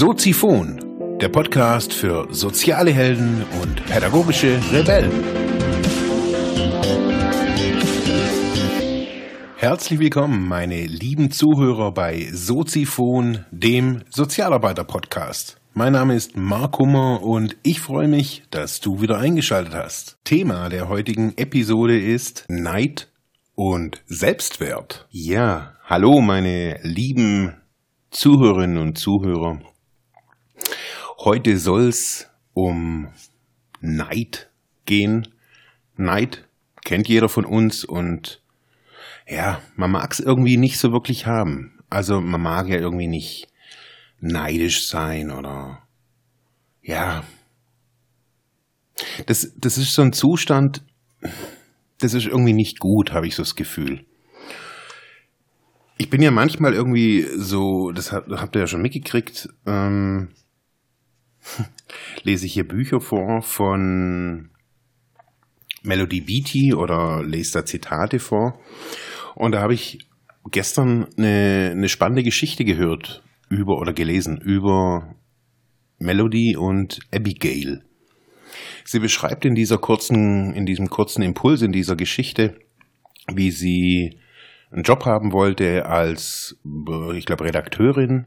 Soziphon, der Podcast für soziale Helden und pädagogische Rebellen. Herzlich willkommen, meine lieben Zuhörer bei Soziphon, dem Sozialarbeiter-Podcast. Mein Name ist Mark Hummer und ich freue mich, dass du wieder eingeschaltet hast. Thema der heutigen Episode ist Neid und Selbstwert. Ja, hallo meine lieben Zuhörerinnen und Zuhörer. Heute soll's um Neid gehen. Neid kennt jeder von uns und ja, man mag's irgendwie nicht so wirklich haben. Also man mag ja irgendwie nicht neidisch sein oder ja. Das, das ist so ein Zustand, das ist irgendwie nicht gut, habe ich so das Gefühl. Ich bin ja manchmal irgendwie so, das habt ihr ja schon mitgekriegt, ähm, lese ich hier Bücher vor von Melody Beatty oder lese da Zitate vor. Und da habe ich gestern eine, eine spannende Geschichte gehört über oder gelesen über Melody und Abigail. Sie beschreibt in dieser kurzen, in diesem kurzen Impuls, in dieser Geschichte, wie sie einen Job haben wollte als, ich glaube, Redakteurin.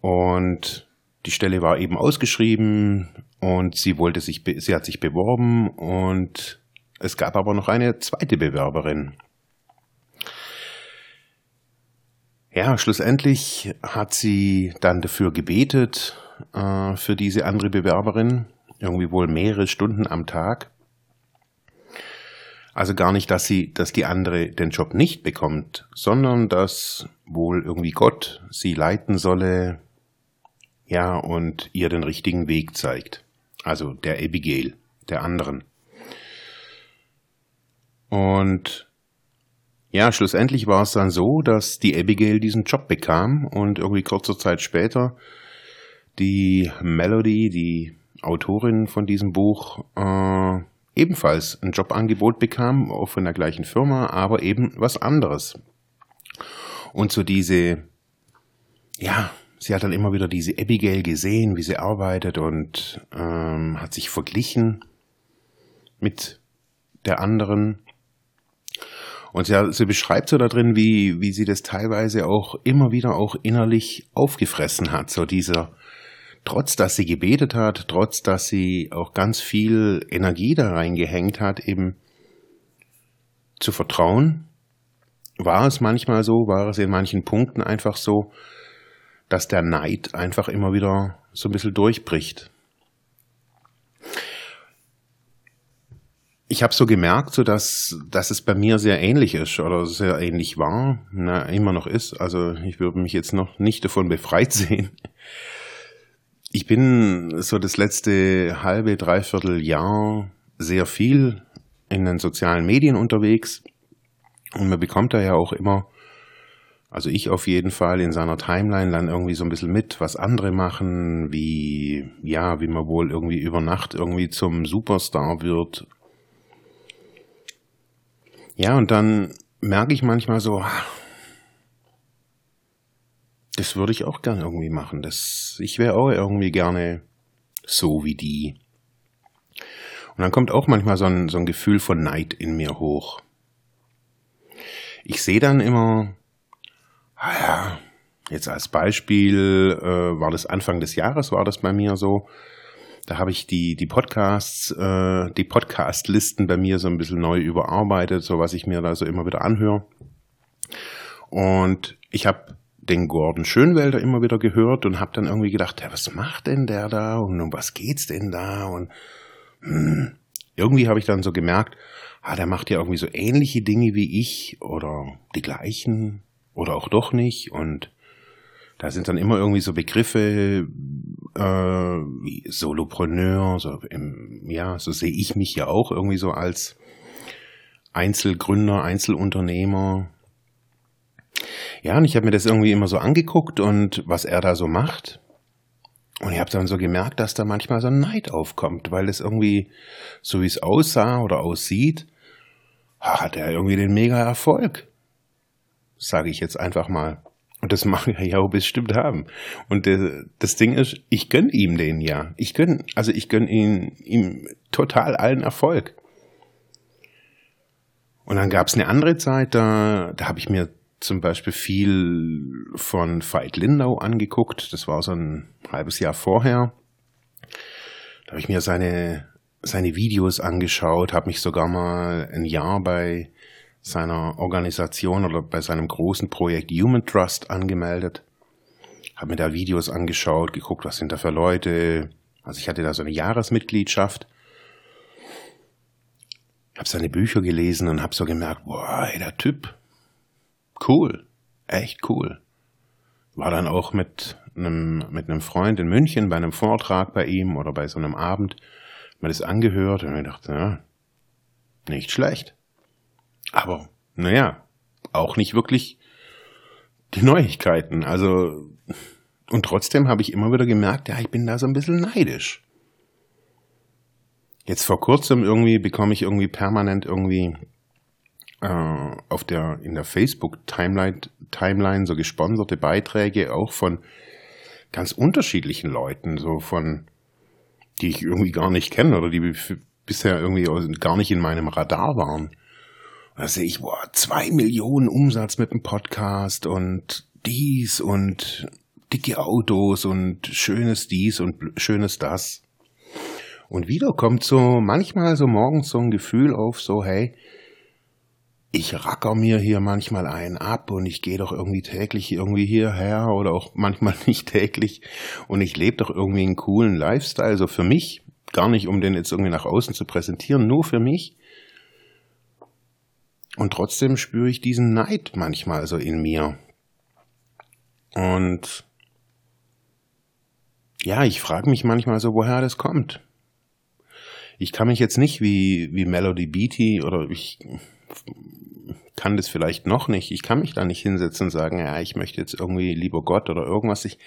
Und die Stelle war eben ausgeschrieben und sie wollte sich, sie hat sich beworben und es gab aber noch eine zweite Bewerberin. Ja, schlussendlich hat sie dann dafür gebetet, äh, für diese andere Bewerberin, irgendwie wohl mehrere Stunden am Tag. Also gar nicht, dass sie, dass die andere den Job nicht bekommt, sondern dass wohl irgendwie Gott sie leiten solle, ja, und ihr den richtigen Weg zeigt. Also der Abigail, der anderen. Und ja, schlussendlich war es dann so, dass die Abigail diesen Job bekam und irgendwie kurze Zeit später die Melody, die Autorin von diesem Buch, äh, ebenfalls ein Jobangebot bekam, auch von der gleichen Firma, aber eben was anderes. Und so diese, ja, sie hat dann immer wieder diese Abigail gesehen, wie sie arbeitet und ähm, hat sich verglichen mit der anderen. Und sie, sie beschreibt so da drin, wie, wie sie das teilweise auch immer wieder auch innerlich aufgefressen hat. So dieser, trotz dass sie gebetet hat, trotz dass sie auch ganz viel Energie da reingehängt hat, eben zu vertrauen, war es manchmal so, war es in manchen Punkten einfach so, dass der Neid einfach immer wieder so ein bisschen durchbricht. Ich habe so gemerkt, so dass, dass es bei mir sehr ähnlich ist oder sehr ähnlich war, na, immer noch ist. Also ich würde mich jetzt noch nicht davon befreit sehen. Ich bin so das letzte halbe, dreiviertel Jahr sehr viel in den sozialen Medien unterwegs und man bekommt da ja auch immer, also ich auf jeden Fall in seiner Timeline dann irgendwie so ein bisschen mit, was andere machen, wie, ja, wie man wohl irgendwie über Nacht irgendwie zum Superstar wird. Ja, und dann merke ich manchmal so, ah, das würde ich auch gerne irgendwie machen. Das, ich wäre auch irgendwie gerne so wie die. Und dann kommt auch manchmal so ein, so ein Gefühl von Neid in mir hoch. Ich sehe dann immer, ja, jetzt als Beispiel äh, war das Anfang des Jahres, war das bei mir so. Da habe ich die, die Podcasts, äh, die Podcast-Listen bei mir so ein bisschen neu überarbeitet, so was ich mir da so immer wieder anhöre. Und ich habe den Gordon Schönwälder immer wieder gehört und habe dann irgendwie gedacht, ja, was macht denn der da und um was geht's denn da und hm, irgendwie habe ich dann so gemerkt, ah, der macht ja irgendwie so ähnliche Dinge wie ich oder die gleichen oder auch doch nicht und da sind dann immer irgendwie so Begriffe äh, wie Solopreneur, so im, ja, so sehe ich mich ja auch irgendwie so als Einzelgründer, Einzelunternehmer, ja, und ich habe mir das irgendwie immer so angeguckt und was er da so macht. Und ich habe dann so gemerkt, dass da manchmal so ein Neid aufkommt, weil es irgendwie, so wie es aussah oder aussieht, hat er irgendwie den mega Erfolg. Sage ich jetzt einfach mal. Und das mag er ja auch bestimmt haben. Und der, das Ding ist, ich gönn ihm den ja. Ich gönn, also ich gönn ihm, ihm total allen Erfolg. Und dann gab es eine andere Zeit, da, da habe ich mir zum Beispiel viel von Veit Lindau angeguckt. Das war so ein halbes Jahr vorher. Da habe ich mir seine, seine Videos angeschaut, habe mich sogar mal ein Jahr bei seiner Organisation oder bei seinem großen Projekt Human Trust angemeldet. Habe mir da Videos angeschaut, geguckt, was sind da für Leute. Also ich hatte da so eine Jahresmitgliedschaft. Habe seine Bücher gelesen und habe so gemerkt, boah, ey, der Typ, cool, echt cool. War dann auch mit einem, mit einem Freund in München bei einem Vortrag bei ihm oder bei so einem Abend, mir das angehört und ich dachte, ja, nicht schlecht. Aber, naja, auch nicht wirklich die Neuigkeiten. Also, und trotzdem habe ich immer wieder gemerkt, ja, ich bin da so ein bisschen neidisch. Jetzt vor kurzem irgendwie bekomme ich irgendwie permanent irgendwie äh, auf der in der Facebook Timeline Timeline so gesponserte Beiträge auch von ganz unterschiedlichen Leuten, so von die ich irgendwie gar nicht kenne oder die bisher irgendwie gar nicht in meinem Radar waren. Da sehe ich, boah, zwei Millionen Umsatz mit dem Podcast und dies und dicke Autos und schönes dies und schönes das. Und wieder kommt so manchmal so morgens so ein Gefühl auf, so, hey, ich racker mir hier manchmal einen ab und ich gehe doch irgendwie täglich irgendwie hierher oder auch manchmal nicht täglich und ich lebe doch irgendwie einen coolen Lifestyle, so für mich, gar nicht um den jetzt irgendwie nach außen zu präsentieren, nur für mich. Und trotzdem spüre ich diesen Neid manchmal so in mir. Und ja, ich frage mich manchmal so, woher das kommt. Ich kann mich jetzt nicht wie, wie Melody Beatty oder ich kann das vielleicht noch nicht. Ich kann mich da nicht hinsetzen und sagen, ja, ich möchte jetzt irgendwie lieber Gott oder irgendwas. Ich,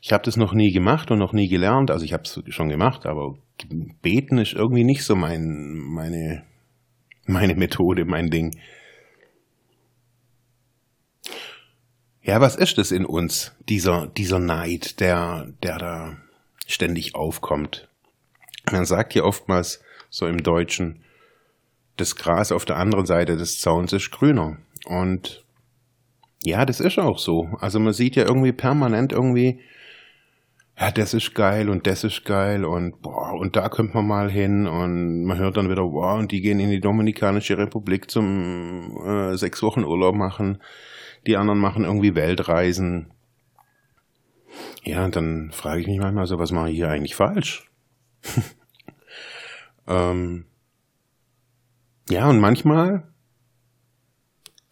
ich habe das noch nie gemacht und noch nie gelernt. Also ich habe es schon gemacht, aber beten ist irgendwie nicht so mein, meine meine Methode, mein Ding. Ja, was ist das in uns, dieser, dieser Neid, der, der da ständig aufkommt? Man sagt ja oftmals so im Deutschen, das Gras auf der anderen Seite des Zauns ist grüner. Und ja, das ist auch so. Also man sieht ja irgendwie permanent irgendwie ja, das ist geil und das ist geil und boah, und da kommt man mal hin und man hört dann wieder, boah, und die gehen in die Dominikanische Republik zum äh, sechs Wochen Urlaub machen, die anderen machen irgendwie Weltreisen. Ja, und dann frage ich mich manchmal so, was mache ich hier eigentlich falsch? ähm, ja, und manchmal,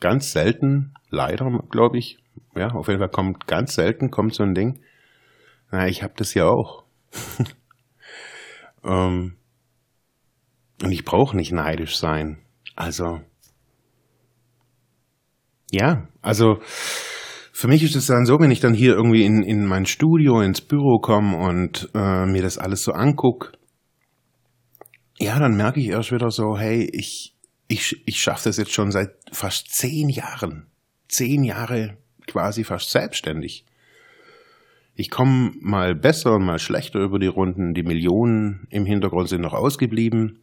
ganz selten, leider, glaube ich, ja, auf jeden Fall kommt ganz selten kommt so ein Ding, na, ich habe das ja auch. ähm, und ich brauche nicht neidisch sein. Also, ja, also für mich ist es dann so, wenn ich dann hier irgendwie in, in mein Studio, ins Büro komme und äh, mir das alles so anguck, ja, dann merke ich erst wieder so, hey, ich, ich, ich schaffe das jetzt schon seit fast zehn Jahren. Zehn Jahre quasi fast selbstständig. Ich komme mal besser und mal schlechter über die Runden. Die Millionen im Hintergrund sind noch ausgeblieben.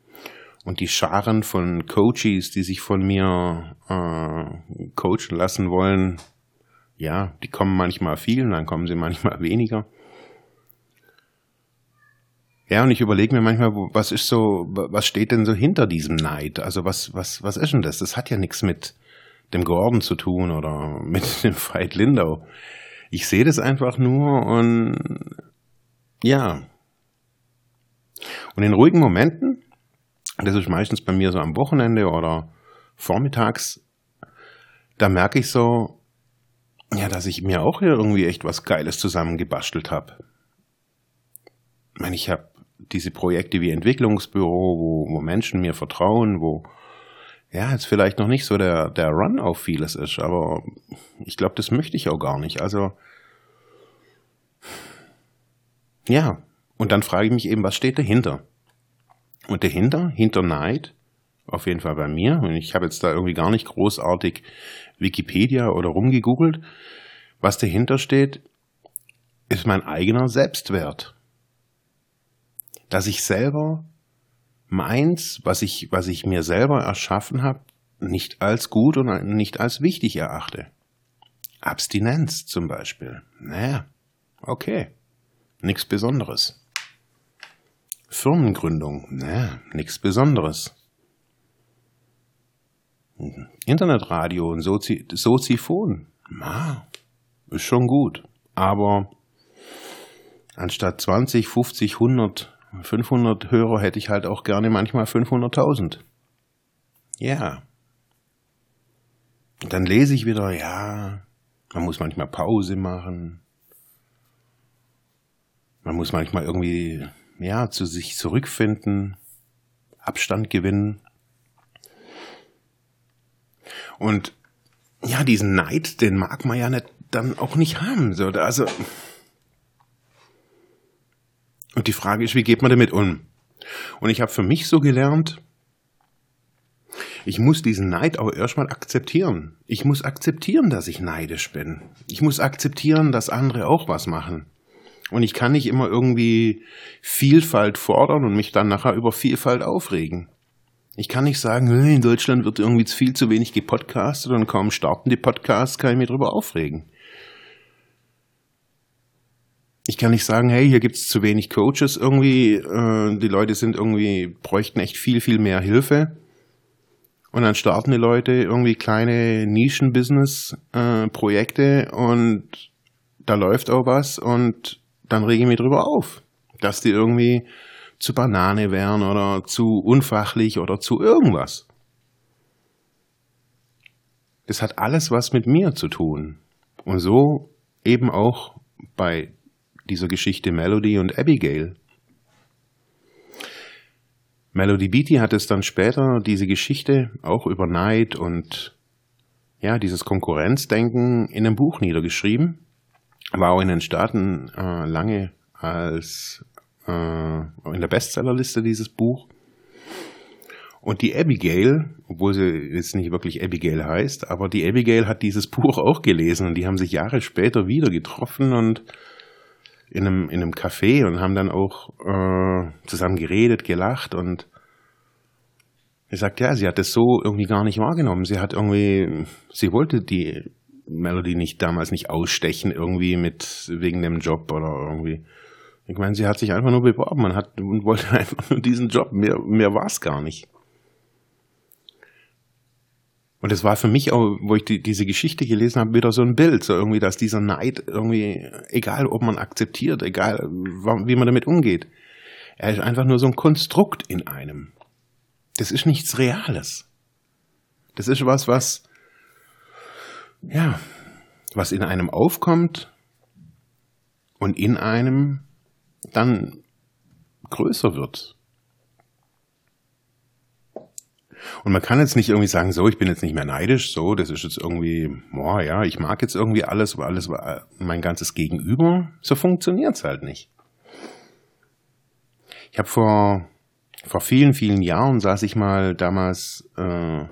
Und die Scharen von Coaches, die sich von mir äh, coachen lassen wollen, ja, die kommen manchmal viel, dann kommen sie manchmal weniger. Ja, und ich überlege mir manchmal, was ist so, was steht denn so hinter diesem Neid? Also was, was, was ist denn das? Das hat ja nichts mit dem Gordon zu tun oder mit dem Veit Lindau ich sehe das einfach nur und ja. Und in ruhigen Momenten, das ist meistens bei mir so am Wochenende oder vormittags, da merke ich so, ja, dass ich mir auch hier irgendwie echt was Geiles zusammengebastelt habe. Ich meine, ich habe diese Projekte wie Entwicklungsbüro, wo, wo Menschen mir vertrauen, wo ja, jetzt vielleicht noch nicht so der, der Run auf vieles ist, aber ich glaube, das möchte ich auch gar nicht. Also, ja, und dann frage ich mich eben, was steht dahinter? Und dahinter, hinter Neid, auf jeden Fall bei mir, und ich habe jetzt da irgendwie gar nicht großartig Wikipedia oder rumgegoogelt, Was dahinter steht, ist mein eigener Selbstwert. Dass ich selber meins, was ich, was ich mir selber erschaffen habe, nicht als gut und nicht als wichtig erachte. Abstinenz zum Beispiel. Naja, okay. Nichts Besonderes. Firmengründung. Naja, nichts Besonderes. Internetradio und Sozi Soziphon. Na, ist schon gut. Aber anstatt 20, 50, 100, 500 Hörer hätte ich halt auch gerne manchmal 500.000. Ja. Und dann lese ich wieder, ja, man muss manchmal Pause machen. Man muss manchmal irgendwie, ja, zu sich zurückfinden, Abstand gewinnen. Und ja, diesen Neid, den mag man ja nicht, dann auch nicht haben. So, also, und die Frage ist, wie geht man damit um? Und ich habe für mich so gelernt, ich muss diesen Neid auch erstmal akzeptieren. Ich muss akzeptieren, dass ich neidisch bin. Ich muss akzeptieren, dass andere auch was machen. Und ich kann nicht immer irgendwie Vielfalt fordern und mich dann nachher über Vielfalt aufregen. Ich kann nicht sagen, in Deutschland wird irgendwie viel zu wenig gepodcastet und kaum starten die Podcasts, kann ich mich darüber aufregen. Ich kann nicht sagen, hey, hier gibt's zu wenig Coaches irgendwie, äh, die Leute sind irgendwie, bräuchten echt viel, viel mehr Hilfe. Und dann starten die Leute irgendwie kleine Nischen-Business-Projekte äh, und da läuft auch was und dann rege ich mich drüber auf, dass die irgendwie zu Banane wären oder zu unfachlich oder zu irgendwas. Das hat alles was mit mir zu tun. Und so eben auch bei dieser Geschichte Melody und Abigail. Melody Beatty hat es dann später, diese Geschichte, auch über Neid und ja, dieses Konkurrenzdenken in einem Buch niedergeschrieben. War auch in den Staaten äh, lange als äh, in der Bestsellerliste dieses Buch. Und die Abigail, obwohl sie jetzt nicht wirklich Abigail heißt, aber die Abigail hat dieses Buch auch gelesen und die haben sich Jahre später wieder getroffen und in einem, in einem Café und haben dann auch äh, zusammen geredet, gelacht und er sagt, ja, sie hat das so irgendwie gar nicht wahrgenommen. Sie hat irgendwie, sie wollte die Melody nicht damals nicht ausstechen irgendwie mit wegen dem Job oder irgendwie. Ich meine, sie hat sich einfach nur beworben und hat und wollte einfach nur diesen Job. Mehr, mehr war es gar nicht. Und es war für mich auch, wo ich die, diese Geschichte gelesen habe, wieder so ein Bild, so irgendwie, dass dieser Neid irgendwie, egal ob man akzeptiert, egal wie man damit umgeht, er ist einfach nur so ein Konstrukt in einem. Das ist nichts Reales. Das ist was, was, ja, was in einem aufkommt und in einem dann größer wird. Und man kann jetzt nicht irgendwie sagen, so, ich bin jetzt nicht mehr neidisch, so, das ist jetzt irgendwie, boah, ja, ich mag jetzt irgendwie alles, alles, mein ganzes Gegenüber. So funktioniert's halt nicht. Ich habe vor, vor vielen, vielen Jahren saß ich mal damals äh,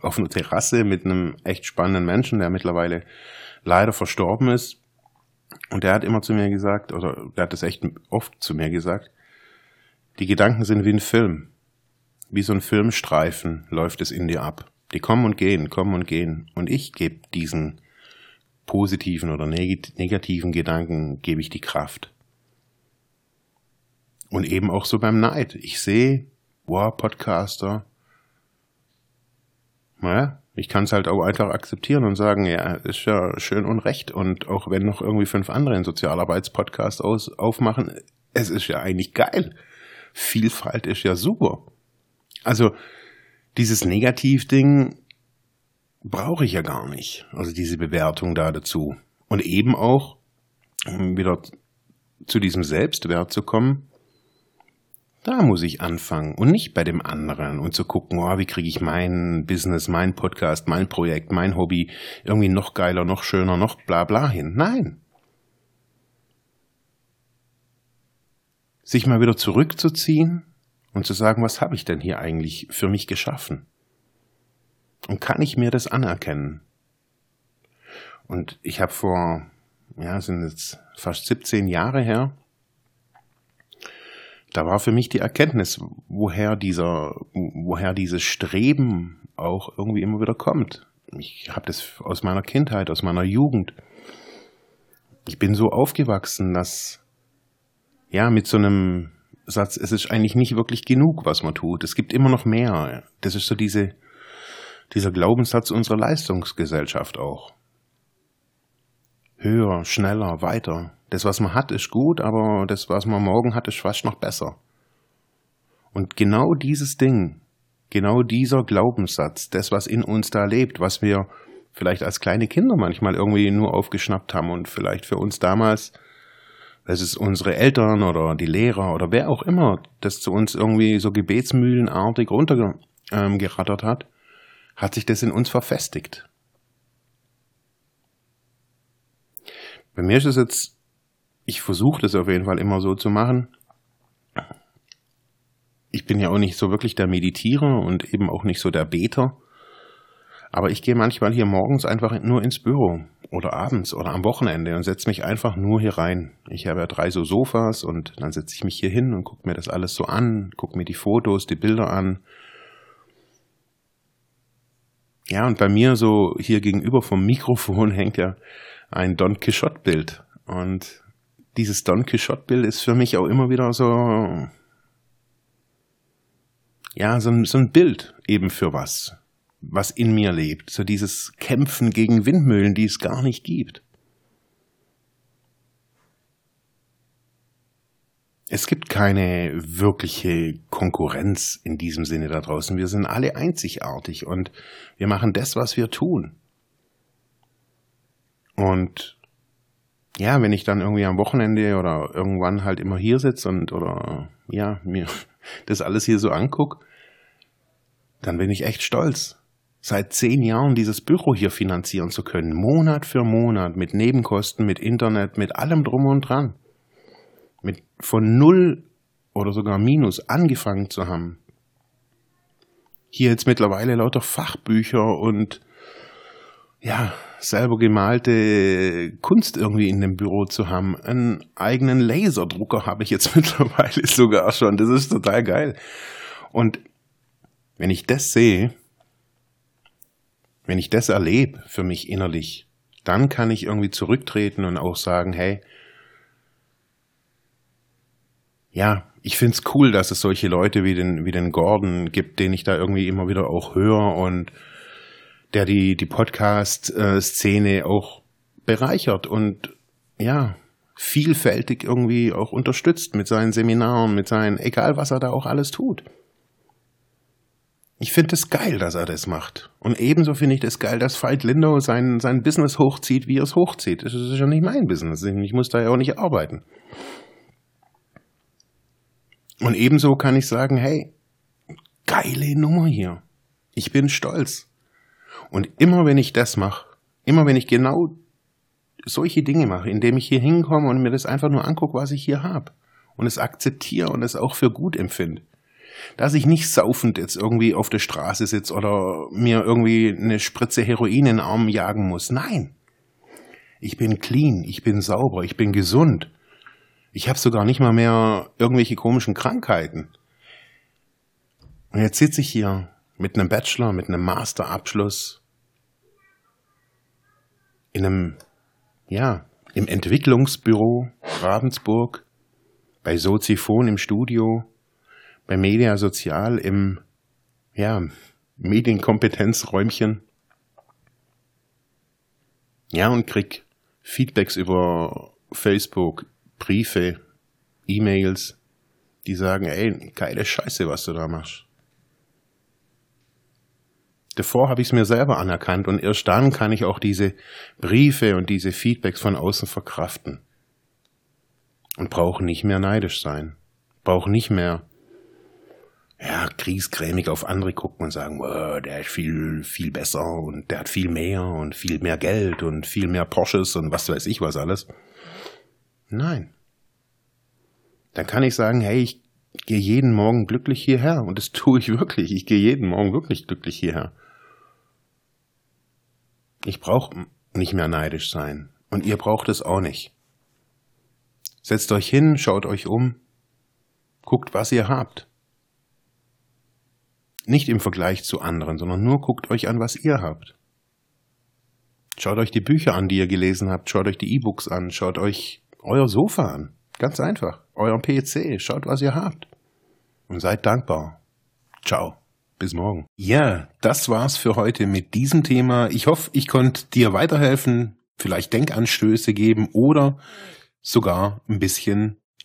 auf einer Terrasse mit einem echt spannenden Menschen, der mittlerweile leider verstorben ist. Und der hat immer zu mir gesagt, oder der hat es echt oft zu mir gesagt, die Gedanken sind wie ein Film. Wie so ein Filmstreifen läuft es in dir ab. Die kommen und gehen, kommen und gehen. Und ich gebe diesen positiven oder negativen Gedanken, gebe ich die Kraft. Und eben auch so beim Neid. Ich sehe, wow, Podcaster. Naja, ich kann es halt auch einfach akzeptieren und sagen, ja, ist ja schön und recht. Und auch wenn noch irgendwie fünf andere einen Sozialarbeitspodcast aufmachen, es ist ja eigentlich geil. Vielfalt ist ja super. Also dieses Negativding brauche ich ja gar nicht. Also diese Bewertung da dazu. Und eben auch, um wieder zu diesem Selbstwert zu kommen, da muss ich anfangen und nicht bei dem anderen und zu gucken, oh, wie kriege ich mein Business, mein Podcast, mein Projekt, mein Hobby irgendwie noch geiler, noch schöner, noch bla bla hin. Nein. Sich mal wieder zurückzuziehen und zu sagen, was habe ich denn hier eigentlich für mich geschaffen? Und kann ich mir das anerkennen? Und ich habe vor, ja, sind jetzt fast 17 Jahre her, da war für mich die Erkenntnis, woher dieser, woher dieses Streben auch irgendwie immer wieder kommt. Ich habe das aus meiner Kindheit, aus meiner Jugend. Ich bin so aufgewachsen, dass ja mit so einem Satz, es ist eigentlich nicht wirklich genug, was man tut. Es gibt immer noch mehr. Das ist so diese, dieser Glaubenssatz unserer Leistungsgesellschaft auch. Höher, schneller, weiter. Das, was man hat, ist gut, aber das, was man morgen hat, ist fast noch besser. Und genau dieses Ding, genau dieser Glaubenssatz, das, was in uns da lebt, was wir vielleicht als kleine Kinder manchmal irgendwie nur aufgeschnappt haben und vielleicht für uns damals es unsere Eltern oder die Lehrer oder wer auch immer das zu uns irgendwie so gebetsmühlenartig runtergerattert ähm, hat, hat sich das in uns verfestigt. Bei mir ist es jetzt, ich versuche das auf jeden Fall immer so zu machen. Ich bin ja auch nicht so wirklich der Meditierer und eben auch nicht so der Beter. Aber ich gehe manchmal hier morgens einfach nur ins Büro oder abends oder am Wochenende und setze mich einfach nur hier rein. Ich habe ja drei so Sofas und dann setze ich mich hier hin und gucke mir das alles so an, gucke mir die Fotos, die Bilder an. Ja, und bei mir so hier gegenüber vom Mikrofon hängt ja ein Don Quixote-Bild. Und dieses Don Quixote-Bild ist für mich auch immer wieder so, ja, so so ein Bild eben für was was in mir lebt, so dieses Kämpfen gegen Windmühlen, die es gar nicht gibt. Es gibt keine wirkliche Konkurrenz in diesem Sinne da draußen. Wir sind alle einzigartig und wir machen das, was wir tun. Und ja, wenn ich dann irgendwie am Wochenende oder irgendwann halt immer hier sitze und oder ja, mir das alles hier so anguck, dann bin ich echt stolz seit zehn Jahren dieses Büro hier finanzieren zu können, Monat für Monat, mit Nebenkosten, mit Internet, mit allem drum und dran. Mit von null oder sogar minus angefangen zu haben. Hier jetzt mittlerweile lauter Fachbücher und ja, selber gemalte Kunst irgendwie in dem Büro zu haben. Einen eigenen Laserdrucker habe ich jetzt mittlerweile sogar schon. Das ist total geil. Und wenn ich das sehe, wenn ich das erlebe für mich innerlich, dann kann ich irgendwie zurücktreten und auch sagen, hey, ja, ich find's cool, dass es solche Leute wie den, wie den Gordon gibt, den ich da irgendwie immer wieder auch höre und der die, die Podcast-Szene auch bereichert und ja, vielfältig irgendwie auch unterstützt mit seinen Seminaren, mit seinen, egal was er da auch alles tut. Ich finde es geil, dass er das macht. Und ebenso finde ich das geil, dass Veit Lindau sein, sein Business hochzieht, wie er es hochzieht. Das ist ja nicht mein Business. Ich muss da ja auch nicht arbeiten. Und ebenso kann ich sagen, hey, geile Nummer hier. Ich bin stolz. Und immer wenn ich das mache, immer wenn ich genau solche Dinge mache, indem ich hier hinkomme und mir das einfach nur angucke, was ich hier habe und es akzeptiere und es auch für gut empfinde, dass ich nicht saufend jetzt irgendwie auf der Straße sitze oder mir irgendwie eine Spritze Heroin in den Arm jagen muss. Nein. Ich bin clean, ich bin sauber, ich bin gesund. Ich habe sogar nicht mal mehr irgendwelche komischen Krankheiten. Und jetzt sitze ich hier mit einem Bachelor, mit einem Masterabschluss, in einem, ja, im Entwicklungsbüro Ravensburg, bei Soziphon im Studio, bei Media Sozial im ja, Medienkompetenzräumchen. Ja, und krieg Feedbacks über Facebook, Briefe, E-Mails, die sagen, ey, geile Scheiße, was du da machst. Davor habe ich es mir selber anerkannt und erst dann kann ich auch diese Briefe und diese Feedbacks von außen verkraften. Und brauche nicht mehr neidisch sein. Brauche nicht mehr ja, kriesgrämig auf andere gucken und sagen, oh, der ist viel, viel besser und der hat viel mehr und viel mehr Geld und viel mehr Porsches und was weiß ich was alles. Nein. Dann kann ich sagen, hey, ich gehe jeden Morgen glücklich hierher und das tue ich wirklich. Ich gehe jeden Morgen wirklich glücklich hierher. Ich brauche nicht mehr neidisch sein. Und ihr braucht es auch nicht. Setzt euch hin, schaut euch um, guckt, was ihr habt. Nicht im Vergleich zu anderen, sondern nur guckt euch an, was ihr habt. Schaut euch die Bücher an, die ihr gelesen habt, schaut euch die E-Books an, schaut euch euer Sofa an. Ganz einfach. Euer PC, schaut, was ihr habt. Und seid dankbar. Ciao. Bis morgen. Ja, das war's für heute mit diesem Thema. Ich hoffe, ich konnte dir weiterhelfen, vielleicht Denkanstöße geben oder sogar ein bisschen